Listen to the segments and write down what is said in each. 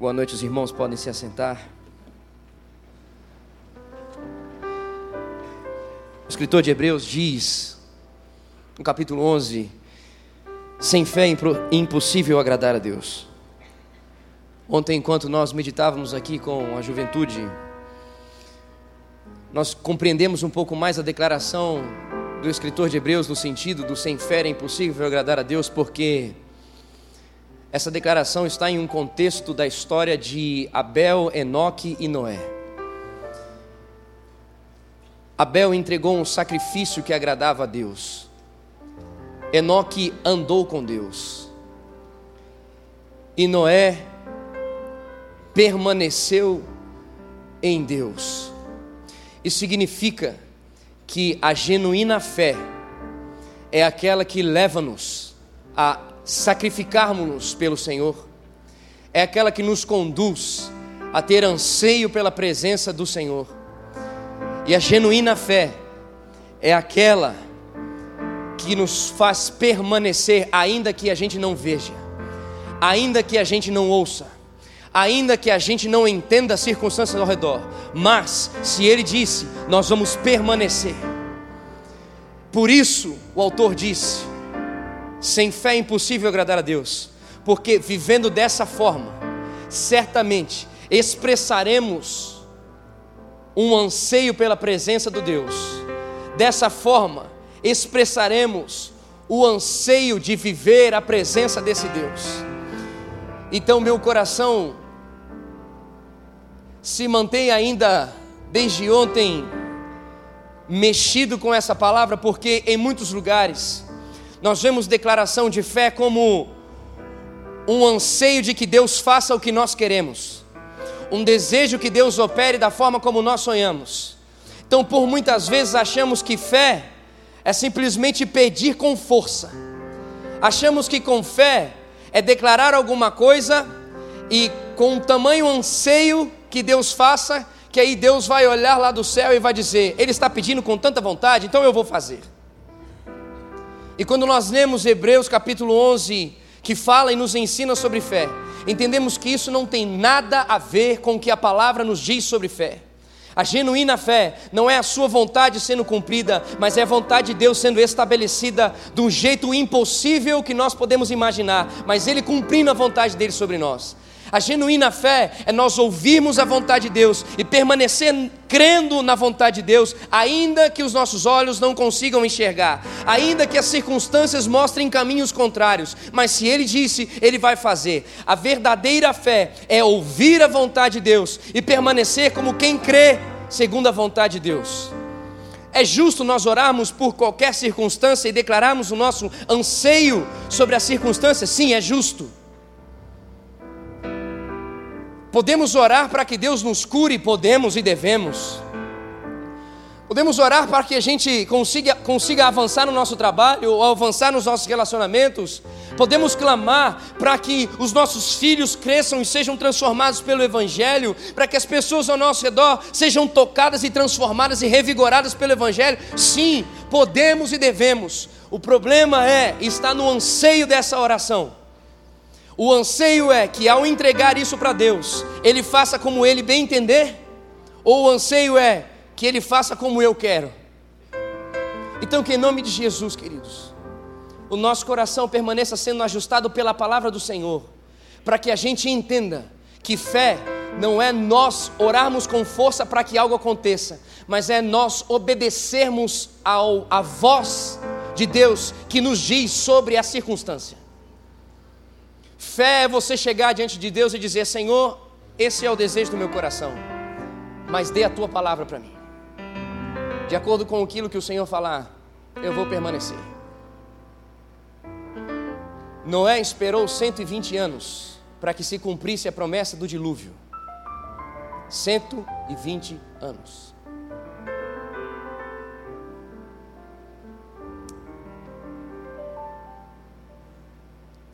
Boa noite, os irmãos podem se assentar. O escritor de Hebreus diz, no capítulo 11, sem fé é impossível agradar a Deus. Ontem, enquanto nós meditávamos aqui com a juventude, nós compreendemos um pouco mais a declaração do escritor de Hebreus no sentido do sem fé é impossível agradar a Deus, porque essa declaração está em um contexto da história de Abel, Enoque e Noé. Abel entregou um sacrifício que agradava a Deus. Enoque andou com Deus. E Noé permaneceu em Deus. Isso significa que a genuína fé é aquela que leva-nos a sacrificarmos-nos pelo Senhor, é aquela que nos conduz a ter anseio pela presença do Senhor. E a genuína fé é aquela que nos faz permanecer, ainda que a gente não veja, ainda que a gente não ouça, ainda que a gente não entenda as circunstâncias ao redor, mas se Ele disse, nós vamos permanecer. Por isso, o autor disse: sem fé é impossível agradar a Deus, porque vivendo dessa forma, certamente expressaremos um anseio pela presença do Deus. Dessa forma, expressaremos o anseio de viver a presença desse Deus. Então, meu coração se mantém ainda desde ontem mexido com essa palavra, porque em muitos lugares nós vemos declaração de fé como um anseio de que Deus faça o que nós queremos, um desejo que Deus opere da forma como nós sonhamos. Então, por muitas vezes, achamos que fé é simplesmente pedir com força, achamos que com fé é declarar alguma coisa e com um tamanho anseio que Deus faça, que aí Deus vai olhar lá do céu e vai dizer: Ele está pedindo com tanta vontade, então eu vou fazer. E quando nós lemos Hebreus capítulo 11, que fala e nos ensina sobre fé, entendemos que isso não tem nada a ver com o que a palavra nos diz sobre fé. A genuína fé não é a sua vontade sendo cumprida, mas é a vontade de Deus sendo estabelecida de um jeito impossível que nós podemos imaginar, mas Ele cumprindo a vontade dele sobre nós. A genuína fé é nós ouvirmos a vontade de Deus e permanecer crendo na vontade de Deus, ainda que os nossos olhos não consigam enxergar, ainda que as circunstâncias mostrem caminhos contrários, mas se Ele disse, Ele vai fazer. A verdadeira fé é ouvir a vontade de Deus e permanecer como quem crê segundo a vontade de Deus. É justo nós orarmos por qualquer circunstância e declararmos o nosso anseio sobre a circunstância? Sim, é justo. Podemos orar para que Deus nos cure, podemos e devemos. Podemos orar para que a gente consiga, consiga avançar no nosso trabalho ou avançar nos nossos relacionamentos. Podemos clamar para que os nossos filhos cresçam e sejam transformados pelo Evangelho, para que as pessoas ao nosso redor sejam tocadas e transformadas e revigoradas pelo Evangelho. Sim, podemos e devemos. O problema é, está no anseio dessa oração. O anseio é que ao entregar isso para Deus, Ele faça como Ele bem entender, ou o anseio é que Ele faça como eu quero. Então, que em nome de Jesus, queridos, o nosso coração permaneça sendo ajustado pela palavra do Senhor, para que a gente entenda que fé não é nós orarmos com força para que algo aconteça, mas é nós obedecermos ao, à voz de Deus que nos diz sobre a circunstância. Fé é você chegar diante de Deus e dizer: Senhor, esse é o desejo do meu coração, mas dê a tua palavra para mim. De acordo com aquilo que o Senhor falar, eu vou permanecer. Noé esperou 120 anos para que se cumprisse a promessa do dilúvio. 120 anos.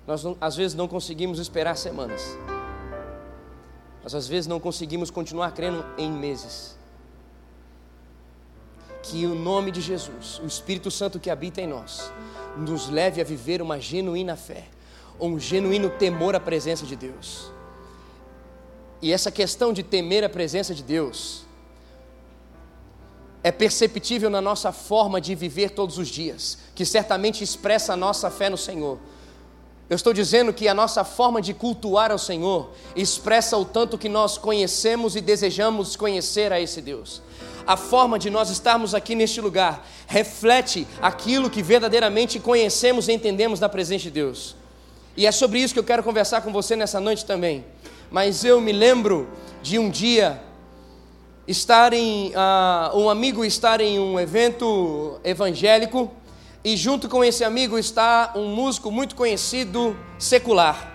Nós não, às vezes não conseguimos esperar semanas. Nós às vezes não conseguimos continuar crendo em meses. Que o nome de Jesus, o Espírito Santo que habita em nós, nos leve a viver uma genuína fé, um genuíno temor à presença de Deus. E essa questão de temer a presença de Deus é perceptível na nossa forma de viver todos os dias, que certamente expressa a nossa fé no Senhor. Eu estou dizendo que a nossa forma de cultuar ao Senhor expressa o tanto que nós conhecemos e desejamos conhecer a esse Deus. A forma de nós estarmos aqui neste lugar reflete aquilo que verdadeiramente conhecemos e entendemos da presença de Deus. E é sobre isso que eu quero conversar com você nessa noite também. Mas eu me lembro de um dia estar em uh, um amigo estar em um evento evangélico e junto com esse amigo está um músico muito conhecido secular.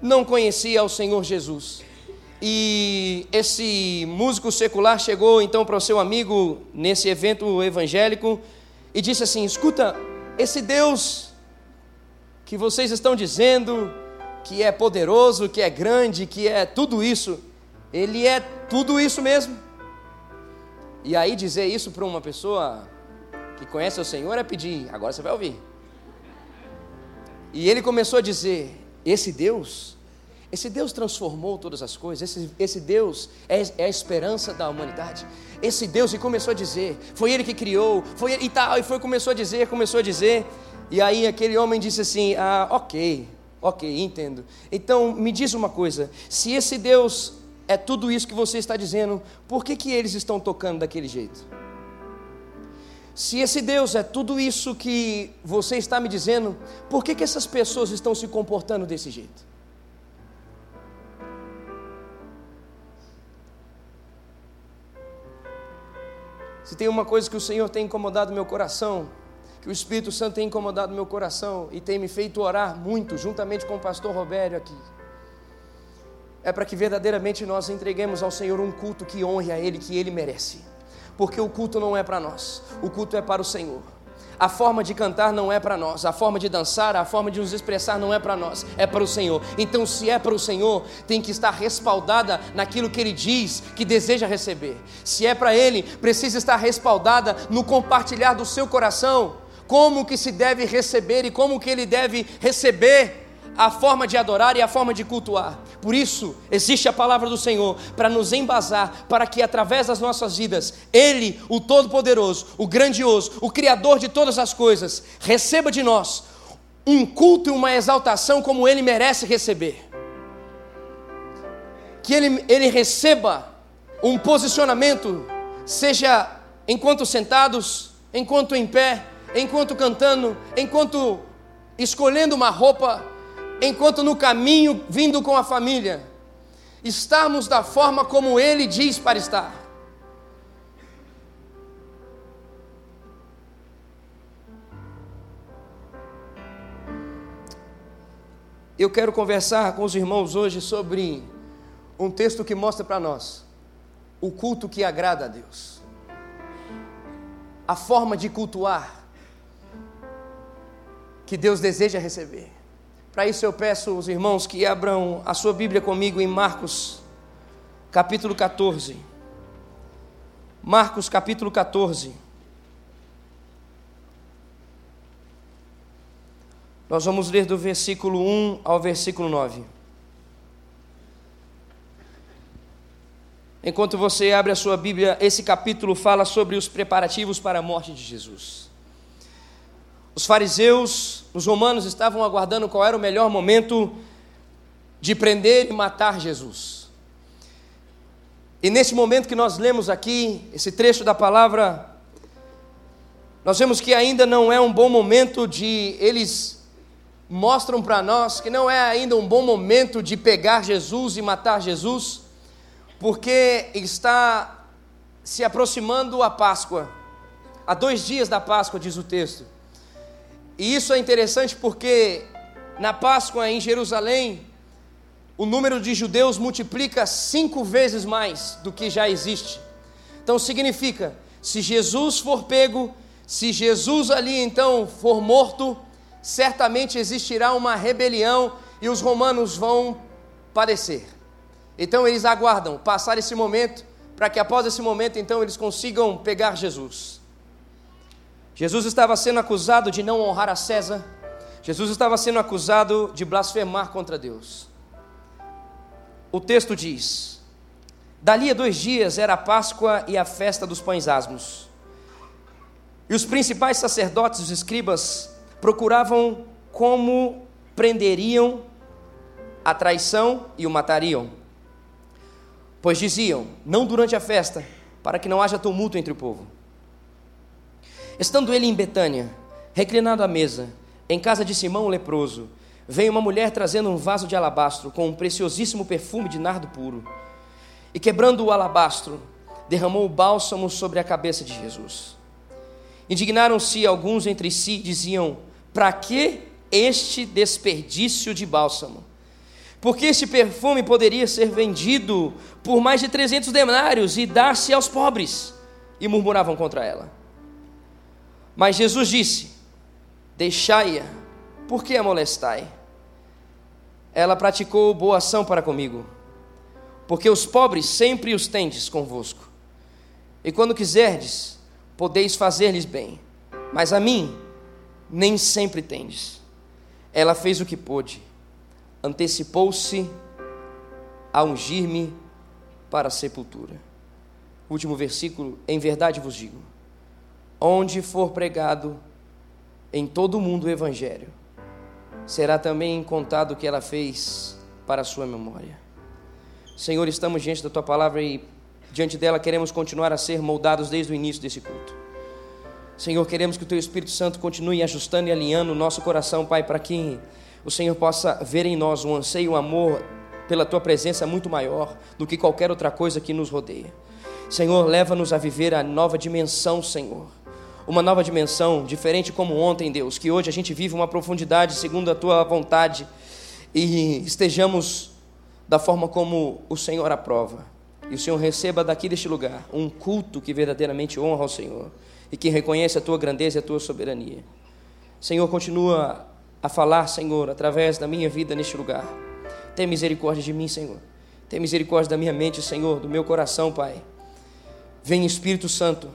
Não conhecia o Senhor Jesus. E esse músico secular chegou então para o seu amigo nesse evento evangélico e disse assim: Escuta, esse Deus que vocês estão dizendo que é poderoso, que é grande, que é tudo isso, ele é tudo isso mesmo. E aí dizer isso para uma pessoa que conhece o Senhor é pedir, agora você vai ouvir. E ele começou a dizer: esse Deus, esse Deus transformou todas as coisas, esse, esse Deus é, é, a esperança da humanidade. Esse Deus, e começou a dizer, foi ele que criou, foi ele, e tal, e foi, começou a dizer, começou a dizer. E aí aquele homem disse assim: ah, ok, ok, entendo. Então me diz uma coisa: se esse Deus é tudo isso que você está dizendo, por que, que eles estão tocando daquele jeito? Se esse Deus é tudo isso que você está me dizendo, por que, que essas pessoas estão se comportando desse jeito? Se tem uma coisa que o Senhor tem incomodado meu coração, que o Espírito Santo tem incomodado meu coração e tem me feito orar muito, juntamente com o pastor Robério aqui, é para que verdadeiramente nós entreguemos ao Senhor um culto que honre a Ele, que Ele merece porque o culto não é para nós, o culto é para o Senhor. A forma de cantar não é para nós, a forma de dançar, a forma de nos expressar não é para nós, é para o Senhor. Então, se é para o Senhor, tem que estar respaldada naquilo que Ele diz que deseja receber. Se é para Ele, precisa estar respaldada no compartilhar do seu coração, como que se deve receber e como que Ele deve receber a forma de adorar e a forma de cultuar. Por isso, existe a palavra do Senhor para nos embasar, para que através das nossas vidas, Ele, o Todo-Poderoso, o Grandioso, o Criador de todas as coisas, receba de nós um culto e uma exaltação como Ele merece receber. Que Ele, ele receba um posicionamento, seja enquanto sentados, enquanto em pé, enquanto cantando, enquanto escolhendo uma roupa, enquanto no caminho vindo com a família, estarmos da forma como Ele diz para estar. Eu quero conversar com os irmãos hoje sobre um texto que mostra para nós o culto que agrada a Deus, a forma de cultuar que Deus deseja receber. Para isso eu peço aos irmãos que abram a sua Bíblia comigo em Marcos, capítulo 14. Marcos, capítulo 14. Nós vamos ler do versículo 1 ao versículo 9. Enquanto você abre a sua Bíblia, esse capítulo fala sobre os preparativos para a morte de Jesus. Os fariseus, os romanos estavam aguardando qual era o melhor momento de prender e matar Jesus. E nesse momento que nós lemos aqui, esse trecho da palavra, nós vemos que ainda não é um bom momento de. Eles mostram para nós que não é ainda um bom momento de pegar Jesus e matar Jesus, porque está se aproximando a Páscoa. Há dois dias da Páscoa, diz o texto. E isso é interessante porque na Páscoa em Jerusalém, o número de judeus multiplica cinco vezes mais do que já existe. Então significa, se Jesus for pego, se Jesus ali então for morto, certamente existirá uma rebelião e os romanos vão padecer. Então eles aguardam passar esse momento, para que após esse momento então eles consigam pegar Jesus. Jesus estava sendo acusado de não honrar a César, Jesus estava sendo acusado de blasfemar contra Deus. o texto diz: Dali a dois dias era a Páscoa e a festa dos pães asmos. E os principais sacerdotes e os escribas procuravam como prenderiam a traição e o matariam. Pois diziam: Não durante a festa, para que não haja tumulto entre o povo. Estando ele em Betânia, reclinado à mesa, em casa de Simão o leproso, veio uma mulher trazendo um vaso de alabastro com um preciosíssimo perfume de nardo puro. E quebrando o alabastro, derramou o bálsamo sobre a cabeça de Jesus. Indignaram-se alguns entre si diziam: Para que este desperdício de bálsamo? Porque este perfume poderia ser vendido por mais de 300 denários e dar-se aos pobres. E murmuravam contra ela. Mas Jesus disse: Deixai-a, por que a molestai? Ela praticou boa ação para comigo, porque os pobres sempre os tendes convosco. E quando quiserdes, podeis fazer-lhes bem, mas a mim nem sempre tendes. Ela fez o que pôde, antecipou-se a ungir-me para a sepultura. Último versículo: Em verdade vos digo, onde for pregado em todo o mundo o Evangelho, será também contado o que ela fez para a sua memória. Senhor, estamos diante da tua palavra e diante dela queremos continuar a ser moldados desde o início desse culto. Senhor, queremos que o teu Espírito Santo continue ajustando e alinhando o nosso coração, Pai, para que o Senhor possa ver em nós um anseio, um amor pela tua presença muito maior do que qualquer outra coisa que nos rodeia. Senhor, leva-nos a viver a nova dimensão, Senhor uma nova dimensão, diferente como ontem, Deus, que hoje a gente vive uma profundidade segundo a tua vontade e estejamos da forma como o Senhor aprova. E o Senhor receba daqui deste lugar um culto que verdadeiramente honra ao Senhor e que reconhece a tua grandeza e a tua soberania. Senhor, continua a falar, Senhor, através da minha vida neste lugar. Tem misericórdia de mim, Senhor. Tem misericórdia da minha mente, Senhor, do meu coração, Pai. Vem Espírito Santo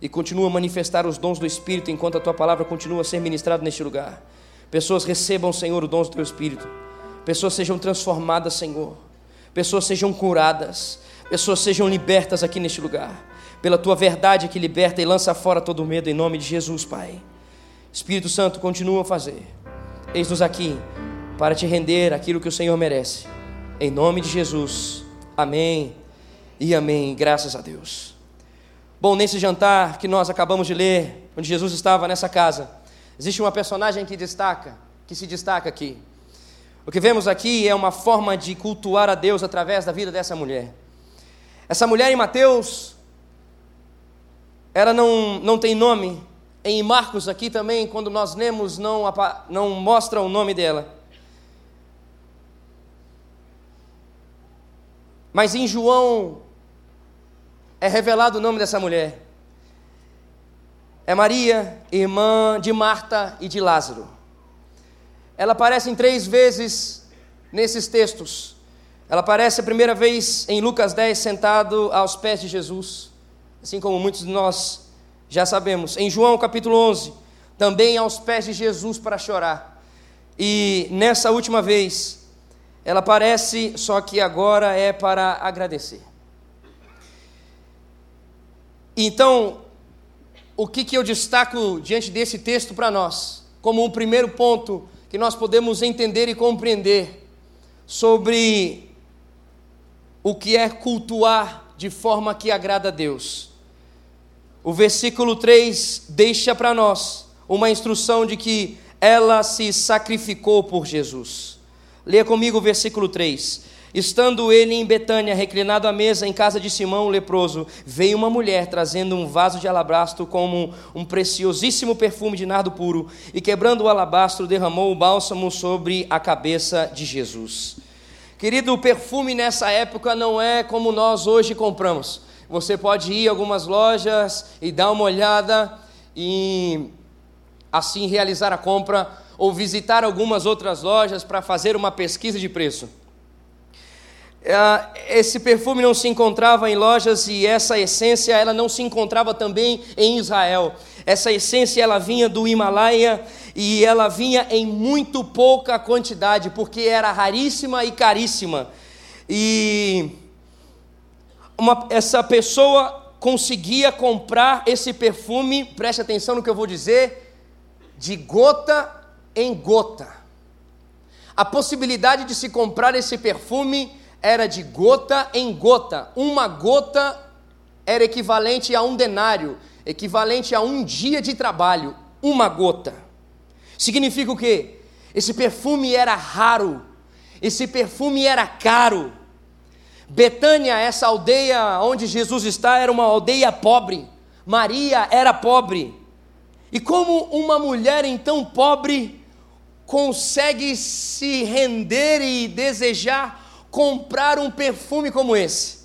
e continua a manifestar os dons do Espírito enquanto a tua palavra continua a ser ministrada neste lugar. Pessoas recebam, Senhor, o dons do teu Espírito. Pessoas sejam transformadas, Senhor. Pessoas sejam curadas. Pessoas sejam libertas aqui neste lugar. Pela tua verdade que liberta e lança fora todo o medo, em nome de Jesus, Pai. Espírito Santo, continua a fazer. Eis-nos aqui para te render aquilo que o Senhor merece. Em nome de Jesus. Amém e amém. Graças a Deus. Bom, nesse jantar que nós acabamos de ler, onde Jesus estava nessa casa, existe uma personagem que destaca, que se destaca aqui. O que vemos aqui é uma forma de cultuar a Deus através da vida dessa mulher. Essa mulher em Mateus, ela não, não tem nome. Em Marcos aqui também, quando nós lemos, não, não mostra o nome dela. Mas em João é revelado o nome dessa mulher. É Maria, irmã de Marta e de Lázaro. Ela aparece em três vezes nesses textos. Ela aparece a primeira vez em Lucas 10, sentado aos pés de Jesus, assim como muitos de nós já sabemos. Em João capítulo 11, também aos pés de Jesus para chorar. E nessa última vez, ela aparece, só que agora é para agradecer. Então, o que, que eu destaco diante desse texto para nós, como um primeiro ponto que nós podemos entender e compreender sobre o que é cultuar de forma que agrada a Deus. O versículo 3 deixa para nós uma instrução de que ela se sacrificou por Jesus. Leia comigo o versículo 3. Estando ele em Betânia, reclinado à mesa em casa de Simão o leproso, veio uma mulher trazendo um vaso de alabastro como um preciosíssimo perfume de nardo puro, e quebrando o alabastro, derramou o bálsamo sobre a cabeça de Jesus. Querido, o perfume nessa época não é como nós hoje compramos. Você pode ir a algumas lojas e dar uma olhada e assim realizar a compra, ou visitar algumas outras lojas para fazer uma pesquisa de preço. É, esse perfume não se encontrava em lojas e essa essência ela não se encontrava também em Israel. Essa essência ela vinha do Himalaia e ela vinha em muito pouca quantidade porque era raríssima e caríssima. E uma, essa pessoa conseguia comprar esse perfume, preste atenção no que eu vou dizer, de gota em gota. A possibilidade de se comprar esse perfume era de gota em gota. Uma gota era equivalente a um denário, equivalente a um dia de trabalho. Uma gota. Significa o quê? Esse perfume era raro, esse perfume era caro. Betânia, essa aldeia onde Jesus está, era uma aldeia pobre. Maria era pobre. E como uma mulher então pobre consegue se render e desejar comprar um perfume como esse?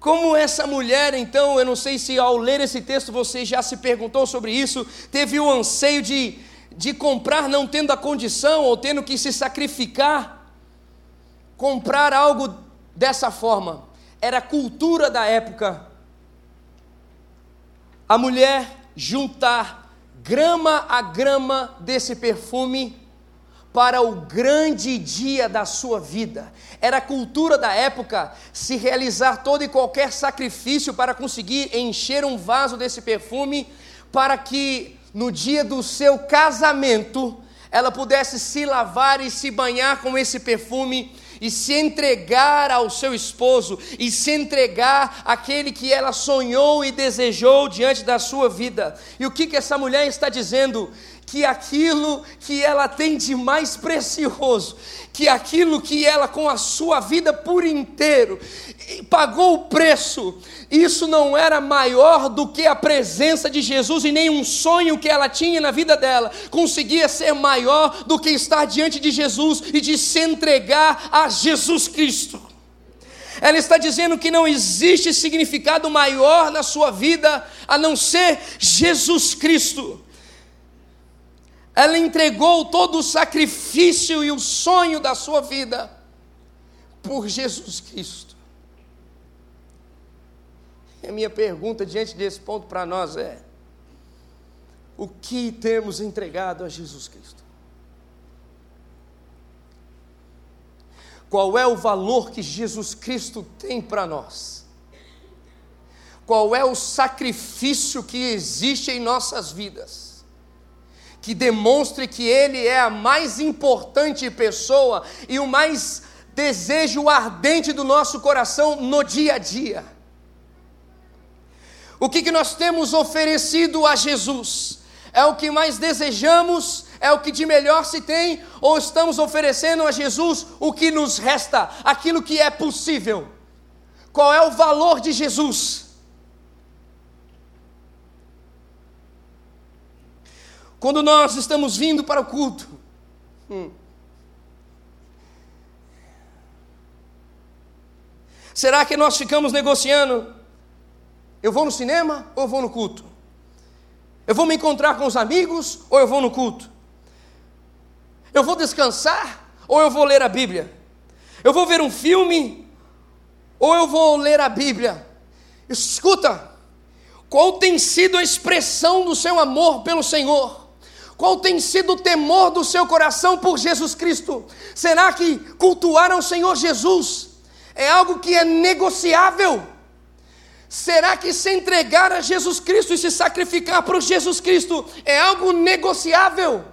Como essa mulher, então, eu não sei se ao ler esse texto você já se perguntou sobre isso, teve o anseio de, de comprar não tendo a condição ou tendo que se sacrificar, comprar algo dessa forma. Era a cultura da época. A mulher juntar grama a grama desse perfume para o grande dia da sua vida. Era a cultura da época se realizar todo e qualquer sacrifício para conseguir encher um vaso desse perfume, para que no dia do seu casamento ela pudesse se lavar e se banhar com esse perfume e se entregar ao seu esposo e se entregar àquele que ela sonhou e desejou diante da sua vida. E o que, que essa mulher está dizendo? Que aquilo que ela tem de mais precioso, que aquilo que ela com a sua vida por inteiro pagou o preço, isso não era maior do que a presença de Jesus e nenhum sonho que ela tinha na vida dela conseguia ser maior do que estar diante de Jesus e de se entregar a Jesus Cristo. Ela está dizendo que não existe significado maior na sua vida a não ser Jesus Cristo. Ela entregou todo o sacrifício e o sonho da sua vida por Jesus Cristo. E a minha pergunta diante desse ponto para nós é: o que temos entregado a Jesus Cristo? Qual é o valor que Jesus Cristo tem para nós? Qual é o sacrifício que existe em nossas vidas? Que demonstre que Ele é a mais importante pessoa e o mais desejo ardente do nosso coração no dia a dia. O que, que nós temos oferecido a Jesus? É o que mais desejamos? É o que de melhor se tem? Ou estamos oferecendo a Jesus o que nos resta, aquilo que é possível? Qual é o valor de Jesus? Quando nós estamos vindo para o culto, hum, será que nós ficamos negociando? Eu vou no cinema ou eu vou no culto? Eu vou me encontrar com os amigos ou eu vou no culto? Eu vou descansar ou eu vou ler a Bíblia? Eu vou ver um filme ou eu vou ler a Bíblia? Escuta, qual tem sido a expressão do seu amor pelo Senhor? Qual tem sido o temor do seu coração por Jesus Cristo? Será que cultuar ao Senhor Jesus é algo que é negociável? Será que se entregar a Jesus Cristo e se sacrificar para Jesus Cristo é algo negociável?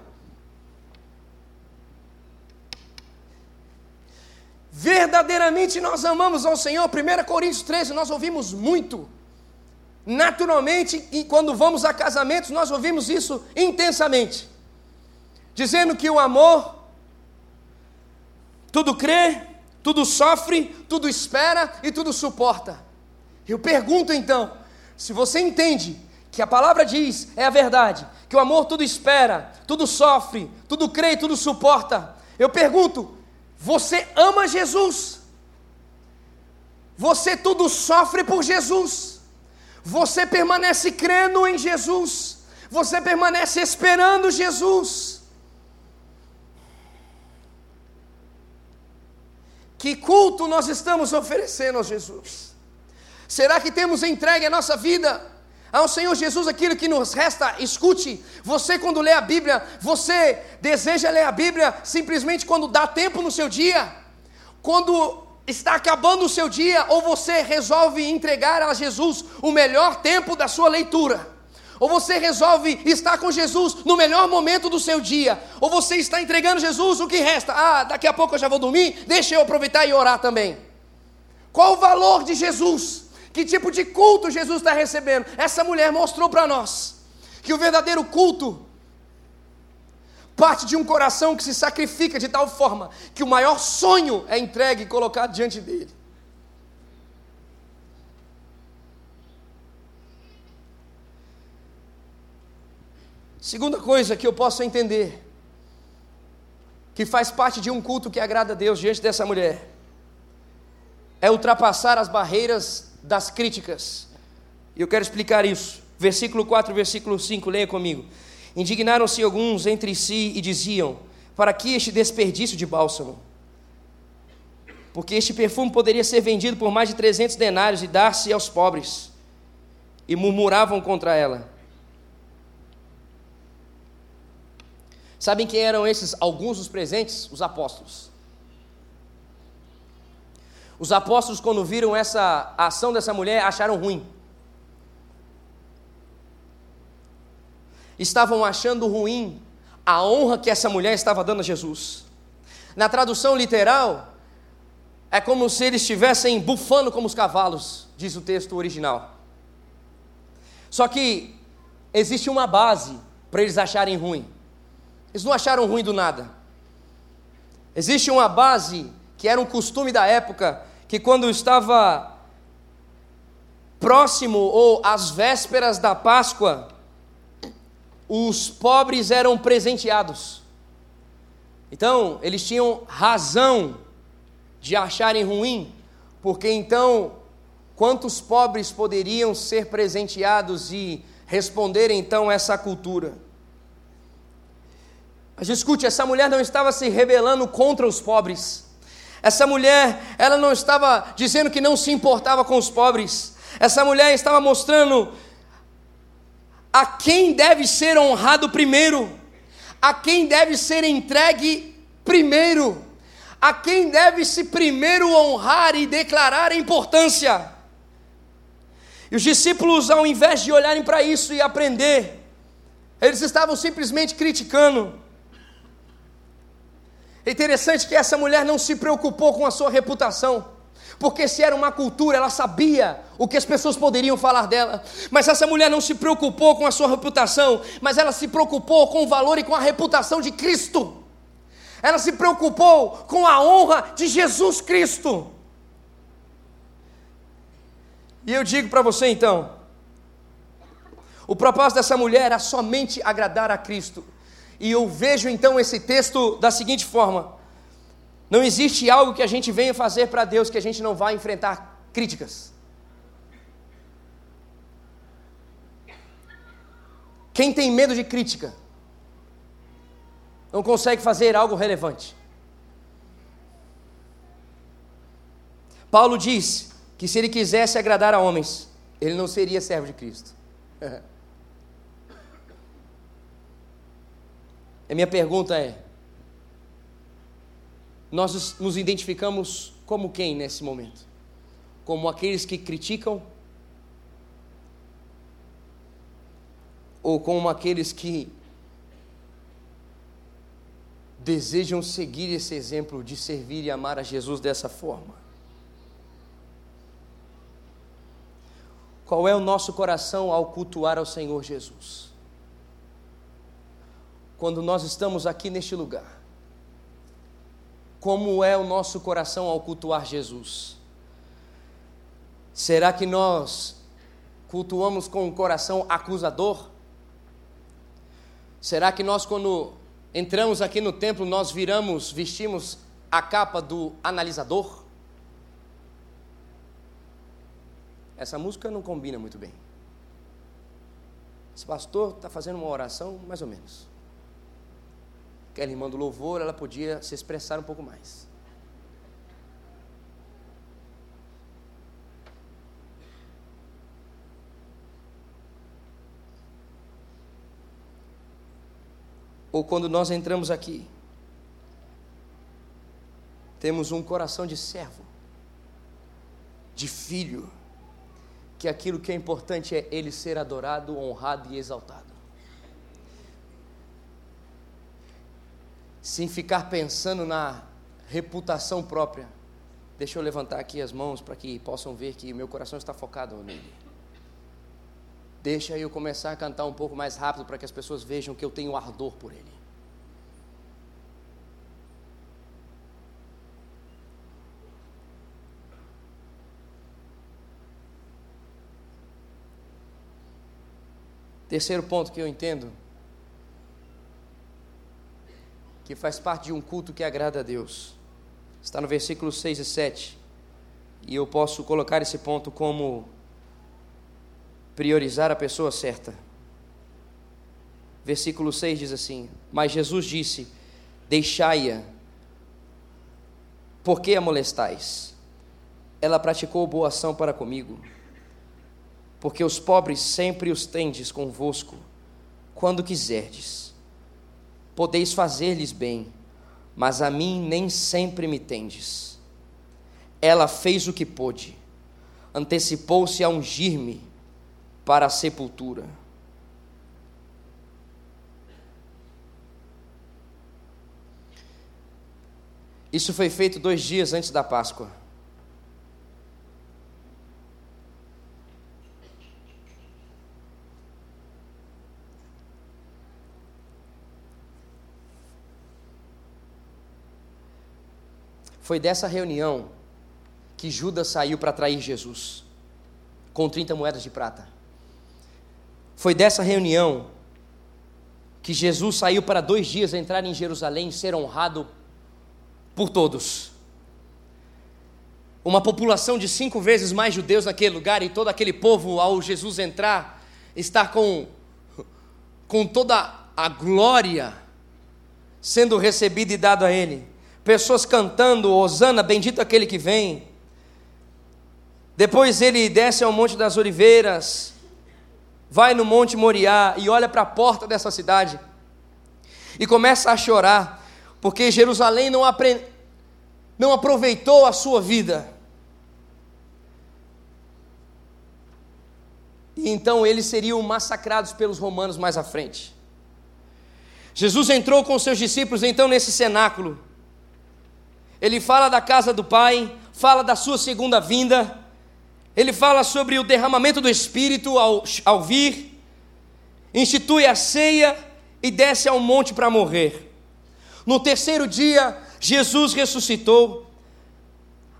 Verdadeiramente nós amamos ao Senhor. 1 Coríntios 13, nós ouvimos muito. Naturalmente, e quando vamos a casamentos, nós ouvimos isso intensamente, dizendo que o amor tudo crê, tudo sofre, tudo espera e tudo suporta. Eu pergunto então, se você entende que a palavra diz é a verdade, que o amor tudo espera, tudo sofre, tudo crê e tudo suporta, eu pergunto, você ama Jesus? Você tudo sofre por Jesus? Você permanece crendo em Jesus, você permanece esperando Jesus. Que culto nós estamos oferecendo a Jesus? Será que temos entregue a nossa vida ao Senhor Jesus aquilo que nos resta? Escute, você quando lê a Bíblia, você deseja ler a Bíblia simplesmente quando dá tempo no seu dia? Quando está acabando o seu dia, ou você resolve entregar a Jesus o melhor tempo da sua leitura. Ou você resolve estar com Jesus no melhor momento do seu dia. Ou você está entregando Jesus o que resta. Ah, daqui a pouco eu já vou dormir, deixa eu aproveitar e orar também. Qual o valor de Jesus? Que tipo de culto Jesus está recebendo? Essa mulher mostrou para nós que o verdadeiro culto parte de um coração que se sacrifica de tal forma que o maior sonho é entregue e colocado diante dele. Segunda coisa que eu posso entender, que faz parte de um culto que agrada a Deus diante dessa mulher, é ultrapassar as barreiras das críticas. E eu quero explicar isso. Versículo 4, versículo 5, leia comigo. Indignaram-se alguns entre si e diziam: Para que este desperdício de bálsamo? Porque este perfume poderia ser vendido por mais de 300 denários e dar-se aos pobres. E murmuravam contra ela. Sabem quem eram esses alguns dos presentes? Os apóstolos. Os apóstolos, quando viram essa ação dessa mulher, acharam ruim. Estavam achando ruim a honra que essa mulher estava dando a Jesus. Na tradução literal, é como se eles estivessem bufando como os cavalos, diz o texto original. Só que existe uma base para eles acharem ruim. Eles não acharam ruim do nada. Existe uma base que era um costume da época, que quando estava próximo ou às vésperas da Páscoa, os pobres eram presenteados. Então, eles tinham razão de acharem ruim, porque então, quantos pobres poderiam ser presenteados e responder então essa cultura? Mas escute, essa mulher não estava se rebelando contra os pobres. Essa mulher, ela não estava dizendo que não se importava com os pobres. Essa mulher estava mostrando a quem deve ser honrado primeiro, a quem deve ser entregue primeiro, a quem deve se primeiro honrar e declarar a importância. E os discípulos, ao invés de olharem para isso e aprender, eles estavam simplesmente criticando. É interessante que essa mulher não se preocupou com a sua reputação porque se era uma cultura, ela sabia o que as pessoas poderiam falar dela. Mas essa mulher não se preocupou com a sua reputação, mas ela se preocupou com o valor e com a reputação de Cristo. Ela se preocupou com a honra de Jesus Cristo. E eu digo para você então, o propósito dessa mulher era somente agradar a Cristo. E eu vejo então esse texto da seguinte forma: não existe algo que a gente venha fazer para Deus que a gente não vá enfrentar críticas. Quem tem medo de crítica não consegue fazer algo relevante. Paulo diz que se ele quisesse agradar a homens, ele não seria servo de Cristo. A minha pergunta é: nós nos identificamos como quem nesse momento? Como aqueles que criticam? Ou como aqueles que desejam seguir esse exemplo de servir e amar a Jesus dessa forma? Qual é o nosso coração ao cultuar ao Senhor Jesus? Quando nós estamos aqui neste lugar, como é o nosso coração ao cultuar Jesus? Será que nós cultuamos com o coração acusador? Será que nós, quando entramos aqui no templo, nós viramos, vestimos a capa do analisador? Essa música não combina muito bem. Esse pastor está fazendo uma oração mais ou menos aquela irmã do louvor, ela podia se expressar um pouco mais. Ou quando nós entramos aqui, temos um coração de servo, de filho, que aquilo que é importante é ele ser adorado, honrado e exaltado. Sem ficar pensando na reputação própria. Deixa eu levantar aqui as mãos para que possam ver que meu coração está focado nele. Deixa eu começar a cantar um pouco mais rápido para que as pessoas vejam que eu tenho ardor por ele. Terceiro ponto que eu entendo, que faz parte de um culto que agrada a Deus, está no versículo 6 e 7. E eu posso colocar esse ponto como priorizar a pessoa certa. Versículo 6 diz assim: Mas Jesus disse: Deixai-a, por que a molestais? Ela praticou boa ação para comigo porque os pobres sempre os tendes convosco, quando quiserdes. Podeis fazer-lhes bem, mas a mim nem sempre me tendes. Ela fez o que pôde, antecipou-se a ungir-me para a sepultura. Isso foi feito dois dias antes da Páscoa. Foi dessa reunião que Judas saiu para trair Jesus, com 30 moedas de prata. Foi dessa reunião que Jesus saiu para dois dias entrar em Jerusalém e ser honrado por todos. Uma população de cinco vezes mais judeus naquele lugar e todo aquele povo, ao Jesus entrar, estar com, com toda a glória sendo recebida e dado a ele pessoas cantando, Osana, bendito aquele que vem. Depois ele desce ao Monte das Oliveiras, vai no Monte Moriá e olha para a porta dessa cidade e começa a chorar, porque Jerusalém não, não aproveitou a sua vida. E então eles seriam massacrados pelos romanos mais à frente. Jesus entrou com seus discípulos então nesse cenáculo ele fala da casa do Pai, fala da sua segunda vinda, ele fala sobre o derramamento do Espírito ao, ao vir, institui a ceia e desce ao monte para morrer. No terceiro dia, Jesus ressuscitou.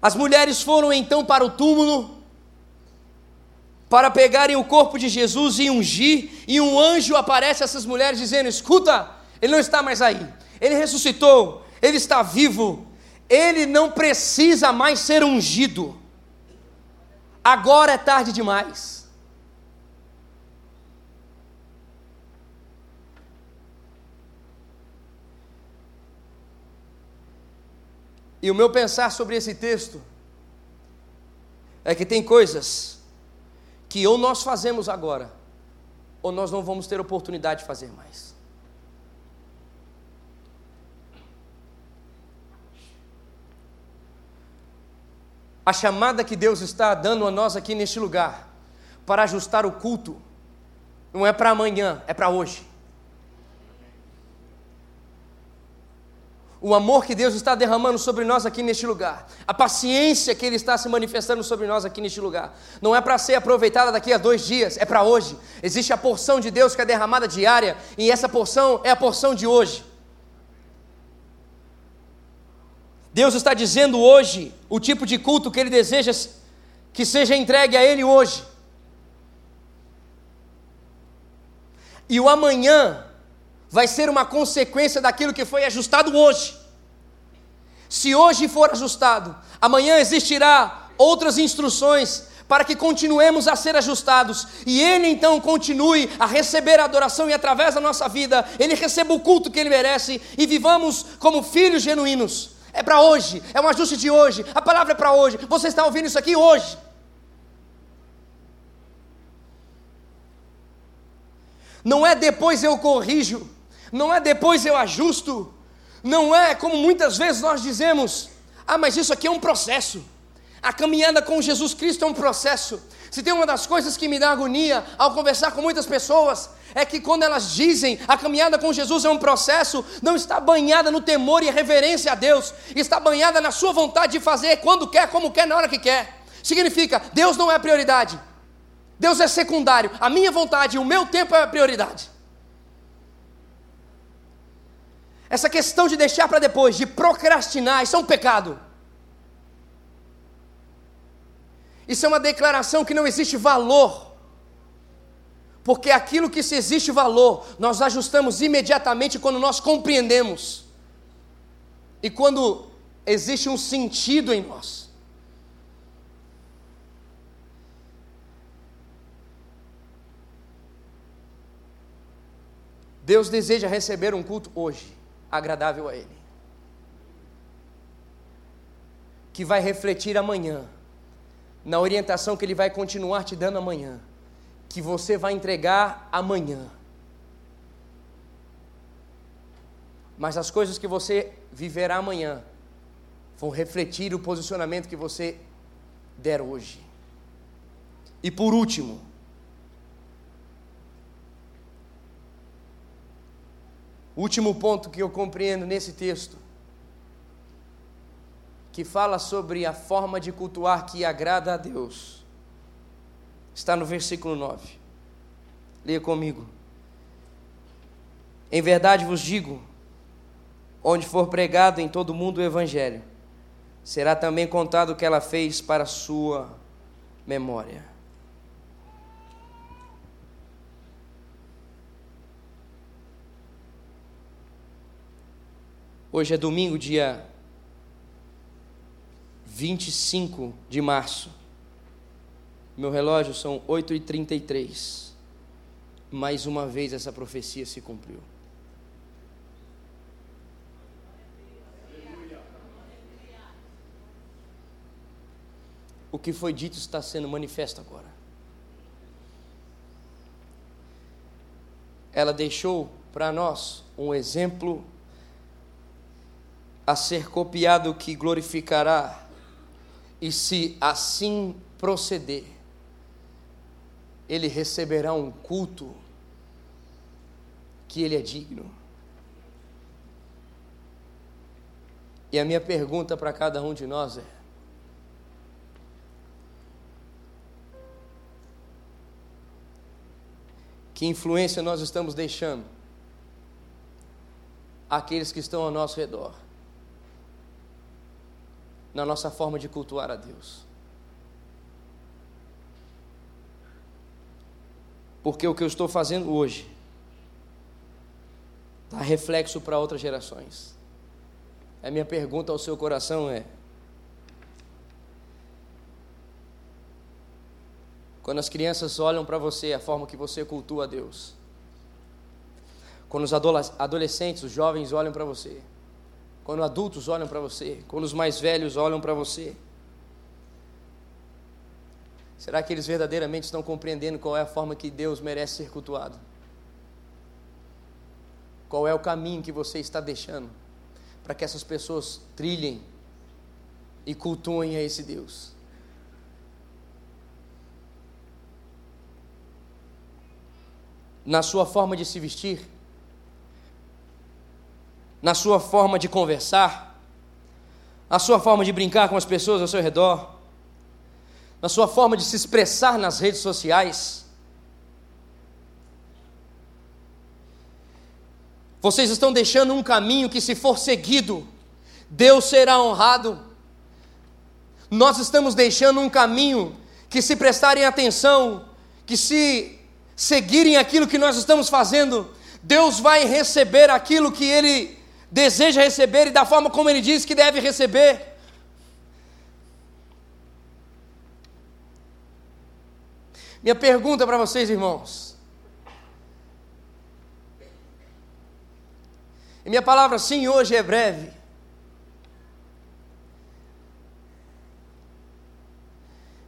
As mulheres foram então para o túmulo para pegarem o corpo de Jesus e ungir, e um anjo aparece a essas mulheres dizendo: Escuta, ele não está mais aí, ele ressuscitou, ele está vivo, ele não precisa mais ser ungido. Agora é tarde demais. E o meu pensar sobre esse texto é que tem coisas que ou nós fazemos agora, ou nós não vamos ter oportunidade de fazer mais. A chamada que Deus está dando a nós aqui neste lugar, para ajustar o culto, não é para amanhã, é para hoje. O amor que Deus está derramando sobre nós aqui neste lugar, a paciência que Ele está se manifestando sobre nós aqui neste lugar, não é para ser aproveitada daqui a dois dias, é para hoje. Existe a porção de Deus que é derramada diária, e essa porção é a porção de hoje. Deus está dizendo hoje o tipo de culto que Ele deseja que seja entregue a Ele hoje. E o amanhã vai ser uma consequência daquilo que foi ajustado hoje. Se hoje for ajustado, amanhã existirá outras instruções para que continuemos a ser ajustados e Ele então continue a receber a adoração e através da nossa vida Ele receba o culto que Ele merece e vivamos como filhos genuínos. É para hoje, é um ajuste de hoje. A palavra é para hoje. Você está ouvindo isso aqui hoje. Não é depois eu corrijo, não é depois eu ajusto, não é como muitas vezes nós dizemos: ah, mas isso aqui é um processo. A caminhada com Jesus Cristo é um processo. Se tem uma das coisas que me dá agonia ao conversar com muitas pessoas, é que quando elas dizem a caminhada com Jesus é um processo, não está banhada no temor e reverência a Deus, está banhada na sua vontade de fazer quando quer, como quer, na hora que quer. Significa, Deus não é a prioridade, Deus é secundário, a minha vontade o meu tempo é a prioridade. Essa questão de deixar para depois, de procrastinar, isso é um pecado. Isso é uma declaração que não existe valor. Porque aquilo que se existe valor, nós ajustamos imediatamente quando nós compreendemos. E quando existe um sentido em nós. Deus deseja receber um culto hoje, agradável a Ele, que vai refletir amanhã na orientação que Ele vai continuar te dando amanhã, que você vai entregar amanhã. Mas as coisas que você viverá amanhã vão refletir o posicionamento que você der hoje. E por último, último ponto que eu compreendo nesse texto que fala sobre a forma de cultuar que agrada a Deus. Está no versículo 9. Leia comigo. Em verdade vos digo: onde for pregado em todo o mundo o Evangelho, será também contado o que ela fez para sua memória. Hoje é domingo, dia 25 de março. Meu relógio são 8h33. Mais uma vez essa profecia se cumpriu. O que foi dito está sendo manifesto agora. Ela deixou para nós um exemplo a ser copiado que glorificará e se assim proceder, ele receberá um culto que ele é digno. E a minha pergunta para cada um de nós é: que influência nós estamos deixando àqueles que estão ao nosso redor? Na nossa forma de cultuar a Deus. Porque o que eu estou fazendo hoje dá reflexo para outras gerações. A minha pergunta ao seu coração é: quando as crianças olham para você, a forma que você cultua a Deus, quando os adolescentes, os jovens olham para você, quando adultos olham para você, quando os mais velhos olham para você? Será que eles verdadeiramente estão compreendendo qual é a forma que Deus merece ser cultuado? Qual é o caminho que você está deixando para que essas pessoas trilhem e cultuem a esse Deus? Na sua forma de se vestir, na sua forma de conversar, na sua forma de brincar com as pessoas ao seu redor, na sua forma de se expressar nas redes sociais. Vocês estão deixando um caminho que, se for seguido, Deus será honrado. Nós estamos deixando um caminho que, se prestarem atenção, que se seguirem aquilo que nós estamos fazendo, Deus vai receber aquilo que Ele deseja receber e da forma como ele diz que deve receber. Minha pergunta para vocês, irmãos. E minha palavra sim hoje é breve.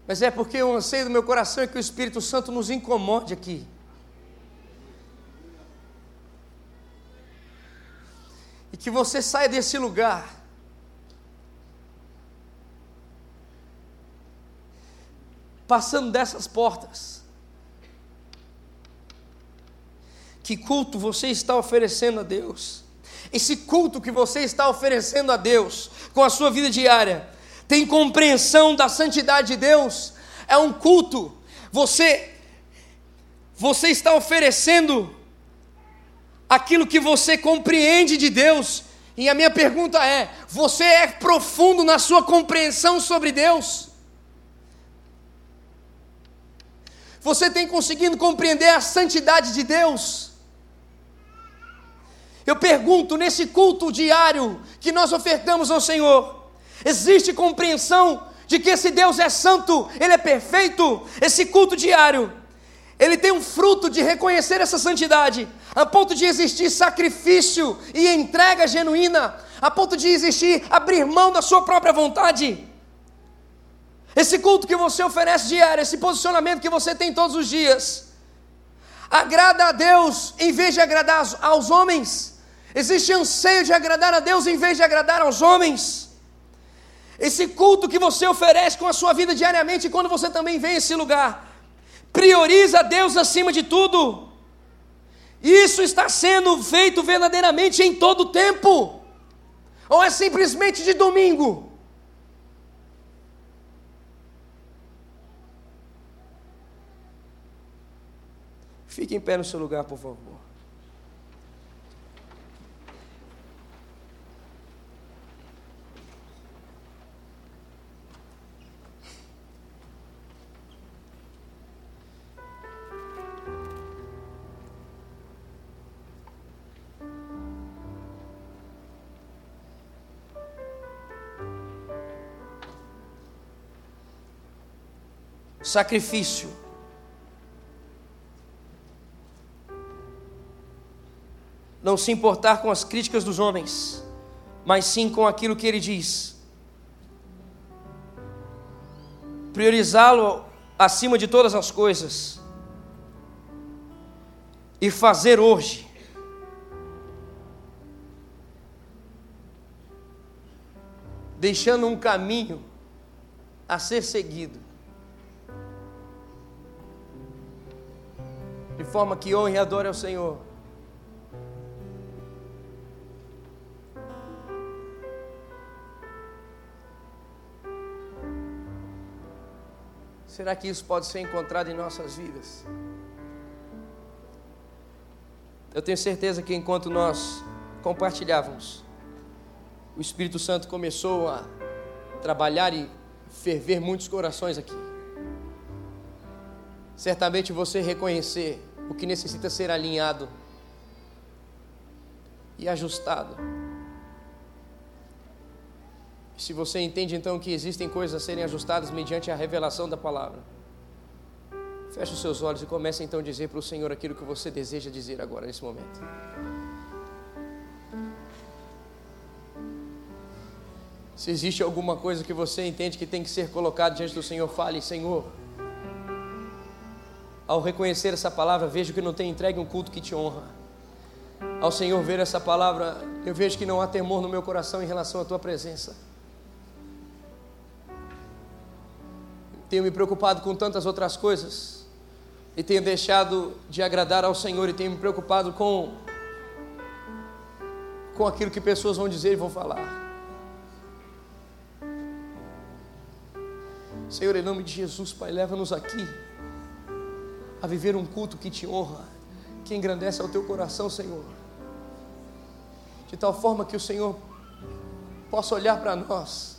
Mas é porque o anseio do meu coração é que o Espírito Santo nos incomode aqui. E que você saia desse lugar passando dessas portas, que culto você está oferecendo a Deus? Esse culto que você está oferecendo a Deus com a sua vida diária, tem compreensão da santidade de Deus? É um culto. Você você está oferecendo aquilo que você compreende de Deus. E a minha pergunta é: você é profundo na sua compreensão sobre Deus? Você tem conseguido compreender a santidade de Deus? Eu pergunto, nesse culto diário que nós ofertamos ao Senhor, existe compreensão de que esse Deus é santo, Ele é perfeito? Esse culto diário, ele tem um fruto de reconhecer essa santidade, a ponto de existir sacrifício e entrega genuína, a ponto de existir abrir mão da sua própria vontade. Esse culto que você oferece diário, esse posicionamento que você tem todos os dias, agrada a Deus em vez de agradar aos homens. Existe anseio de agradar a Deus em vez de agradar aos homens. Esse culto que você oferece com a sua vida diariamente, quando você também vem a esse lugar, prioriza Deus acima de tudo. Isso está sendo feito verdadeiramente em todo o tempo, ou é simplesmente de domingo? Fique em pé no seu lugar, por favor. Sacrifício. Não se importar com as críticas dos homens, mas sim com aquilo que ele diz. Priorizá-lo acima de todas as coisas. E fazer hoje. Deixando um caminho a ser seguido forma que honre e adore ao Senhor. Será que isso pode ser encontrado em nossas vidas? Eu tenho certeza que enquanto nós compartilhávamos, o Espírito Santo começou a trabalhar e ferver muitos corações aqui certamente você reconhecer o que necessita ser alinhado e ajustado. Se você entende então que existem coisas a serem ajustadas mediante a revelação da palavra, feche os seus olhos e comece então a dizer para o Senhor aquilo que você deseja dizer agora, nesse momento. Se existe alguma coisa que você entende que tem que ser colocado diante do Senhor, fale, Senhor ao reconhecer essa palavra, vejo que não tem entregue um culto que te honra. Ao Senhor ver essa palavra, eu vejo que não há temor no meu coração em relação à tua presença. Tenho me preocupado com tantas outras coisas e tenho deixado de agradar ao Senhor e tenho me preocupado com com aquilo que pessoas vão dizer e vão falar. Senhor, em nome de Jesus, Pai, leva-nos aqui a viver um culto que te honra, que engrandece ao teu coração, Senhor. De tal forma que o Senhor possa olhar para nós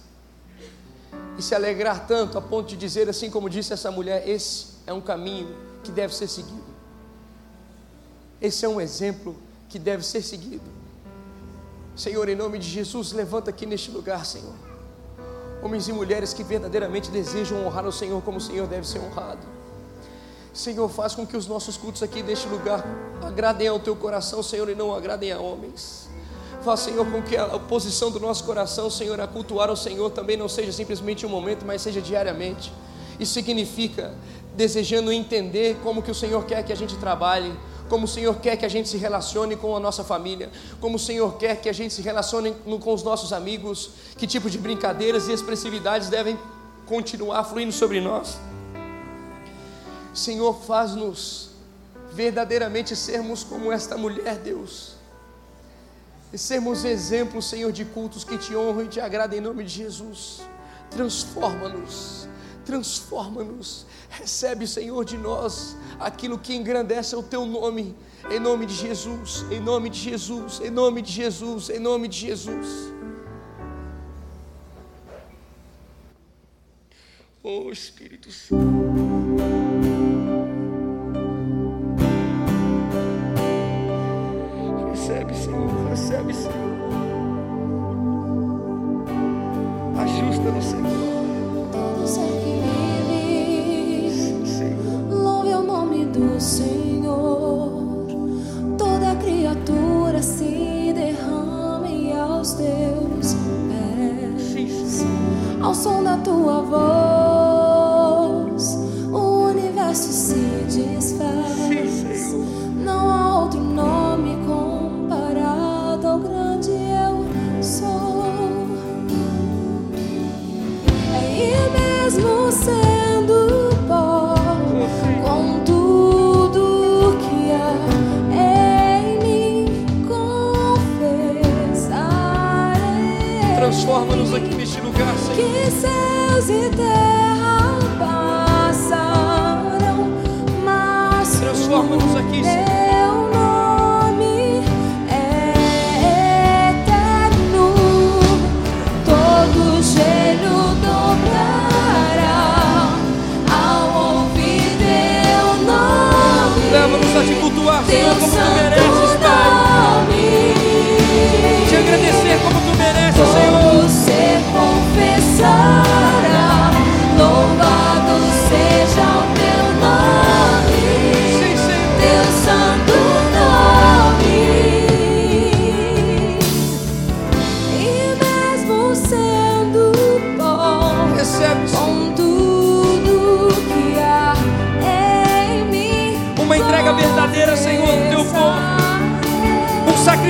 e se alegrar tanto a ponto de dizer, assim como disse essa mulher: esse é um caminho que deve ser seguido. Esse é um exemplo que deve ser seguido. Senhor, em nome de Jesus, levanta aqui neste lugar, Senhor. Homens e mulheres que verdadeiramente desejam honrar o Senhor como o Senhor deve ser honrado. Senhor, faz com que os nossos cultos aqui neste lugar agradem ao teu coração, Senhor, e não agradem a homens. Faz, Senhor, com que a posição do nosso coração, Senhor, a cultuar ao Senhor também não seja simplesmente um momento, mas seja diariamente. Isso significa desejando entender como que o Senhor quer que a gente trabalhe, como o Senhor quer que a gente se relacione com a nossa família, como o Senhor quer que a gente se relacione com os nossos amigos, que tipo de brincadeiras e expressividades devem continuar fluindo sobre nós. Senhor, faz-nos verdadeiramente sermos como esta mulher, Deus. E sermos exemplos, Senhor, de cultos que te honram e te agradam em nome de Jesus. Transforma-nos, transforma-nos. Recebe, Senhor, de nós aquilo que engrandece o teu nome, em nome de Jesus, em nome de Jesus, em nome de Jesus, em nome de Jesus. Oh Espírito Santo.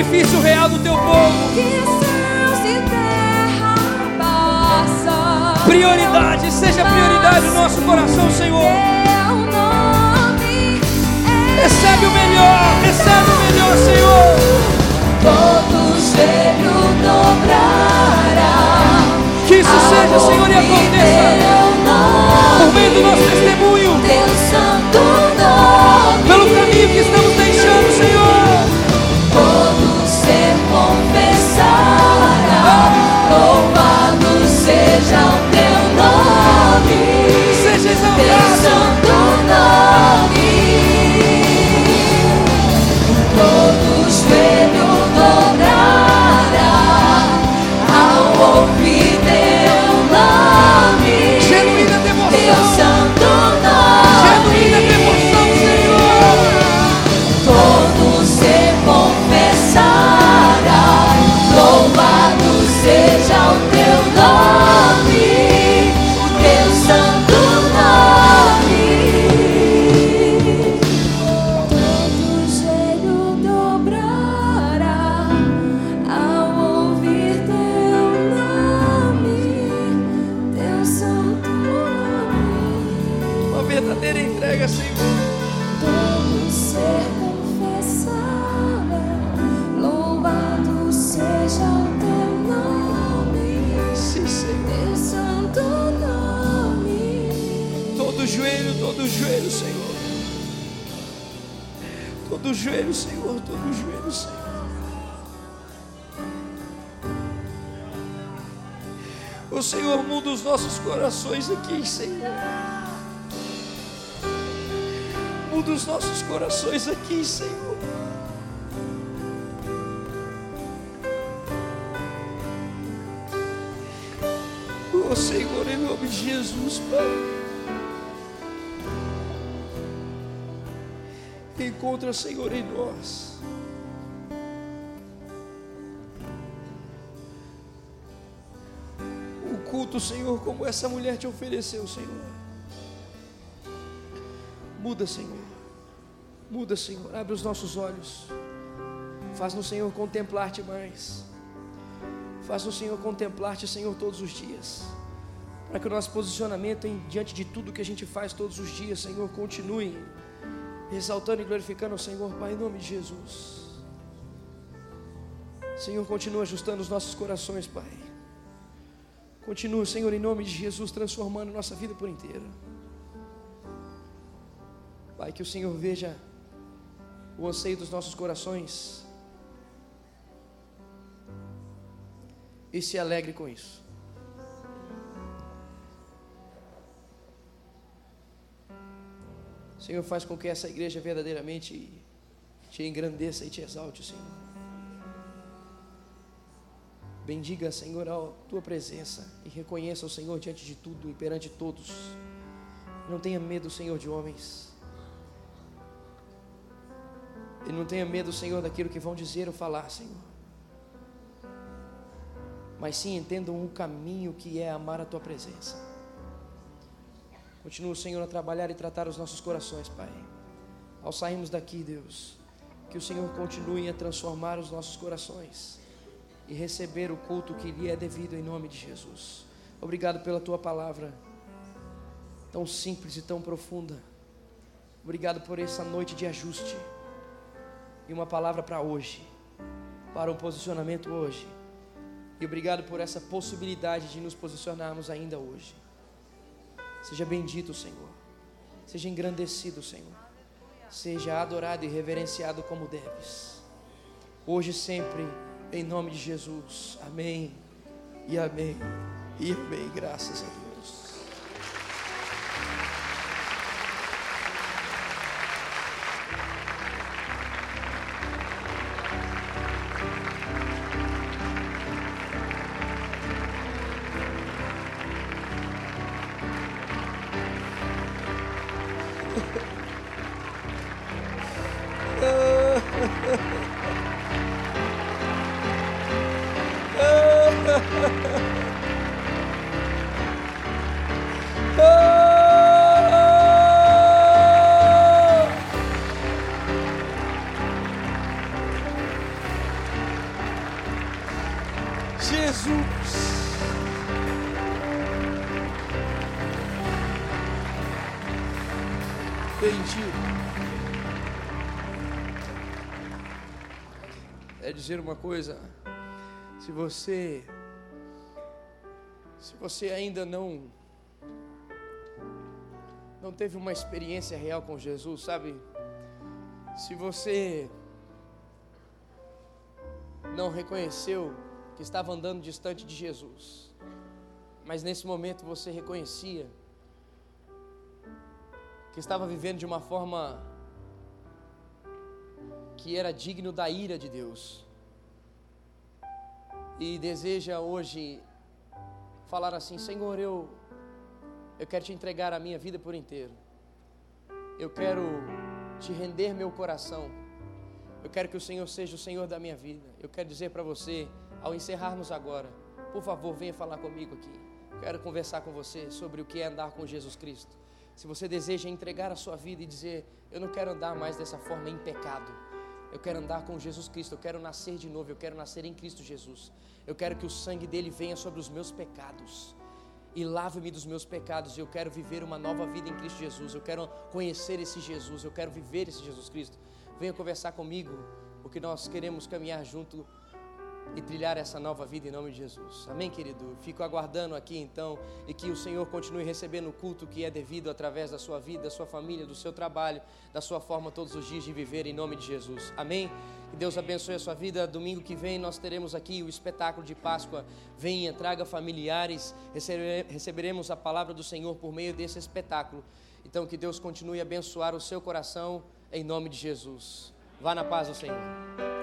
Sacrifício real do teu povo. Que céus e terra passam. Prioridade, seja prioridade no nosso coração, Senhor. É Recebe o melhor, recebe o melhor, Senhor. todo joelho dobrará. Que isso seja, Senhor, e aconteça por meio do nosso testemunho, pelo caminho que estamos Senhor, em nós. O culto, Senhor, como essa mulher te ofereceu, Senhor. Muda, Senhor. Muda, Senhor. Abre os nossos olhos. Faz no Senhor contemplar-te mais. Faz o Senhor contemplar-te, Senhor, todos os dias. para que o nosso posicionamento em, diante de tudo que a gente faz todos os dias, Senhor, continue exaltando e glorificando o Senhor, Pai, em nome de Jesus. Senhor, continua ajustando os nossos corações, Pai. Continua, Senhor, em nome de Jesus, transformando nossa vida por inteira. Pai, que o Senhor veja o anseio dos nossos corações e se alegre com isso. Senhor, faz com que essa igreja verdadeiramente te engrandeça e te exalte, Senhor. Bendiga, Senhor, a tua presença e reconheça o Senhor diante de tudo e perante todos. Não tenha medo, Senhor, de homens. E não tenha medo, Senhor, daquilo que vão dizer ou falar, Senhor. Mas sim entendam o caminho que é amar a tua presença. Continua, Senhor, a trabalhar e tratar os nossos corações, Pai. Ao sairmos daqui, Deus, que o Senhor continue a transformar os nossos corações e receber o culto que lhe é devido em nome de Jesus. Obrigado pela tua palavra, tão simples e tão profunda. Obrigado por essa noite de ajuste e uma palavra para hoje, para um posicionamento hoje. E obrigado por essa possibilidade de nos posicionarmos ainda hoje. Seja bendito, Senhor. Seja engrandecido, Senhor. Seja adorado e reverenciado como deves. Hoje e sempre, em nome de Jesus. Amém. E amém. E amém. Graças a Deus. Dizer uma coisa. Se você se você ainda não não teve uma experiência real com Jesus, sabe? Se você não reconheceu que estava andando distante de Jesus, mas nesse momento você reconhecia que estava vivendo de uma forma que era digno da ira de Deus e deseja hoje falar assim: Senhor, eu, eu quero te entregar a minha vida por inteiro. Eu quero te render meu coração. Eu quero que o Senhor seja o Senhor da minha vida. Eu quero dizer para você, ao encerrarmos agora, por favor, venha falar comigo aqui. Quero conversar com você sobre o que é andar com Jesus Cristo. Se você deseja entregar a sua vida e dizer, eu não quero andar mais dessa forma em pecado. Eu quero andar com Jesus Cristo, eu quero nascer de novo, eu quero nascer em Cristo Jesus. Eu quero que o sangue dele venha sobre os meus pecados e lave-me dos meus pecados. Eu quero viver uma nova vida em Cristo Jesus. Eu quero conhecer esse Jesus, eu quero viver esse Jesus Cristo. Venha conversar comigo, porque nós queremos caminhar junto e trilhar essa nova vida em nome de Jesus. Amém, querido? Fico aguardando aqui então e que o Senhor continue recebendo o culto que é devido através da sua vida, da sua família, do seu trabalho, da sua forma todos os dias de viver em nome de Jesus. Amém? Que Deus abençoe a sua vida. Domingo que vem nós teremos aqui o espetáculo de Páscoa. Venha, traga familiares, receberemos a palavra do Senhor por meio desse espetáculo. Então que Deus continue a abençoar o seu coração em nome de Jesus. Vá na paz do Senhor.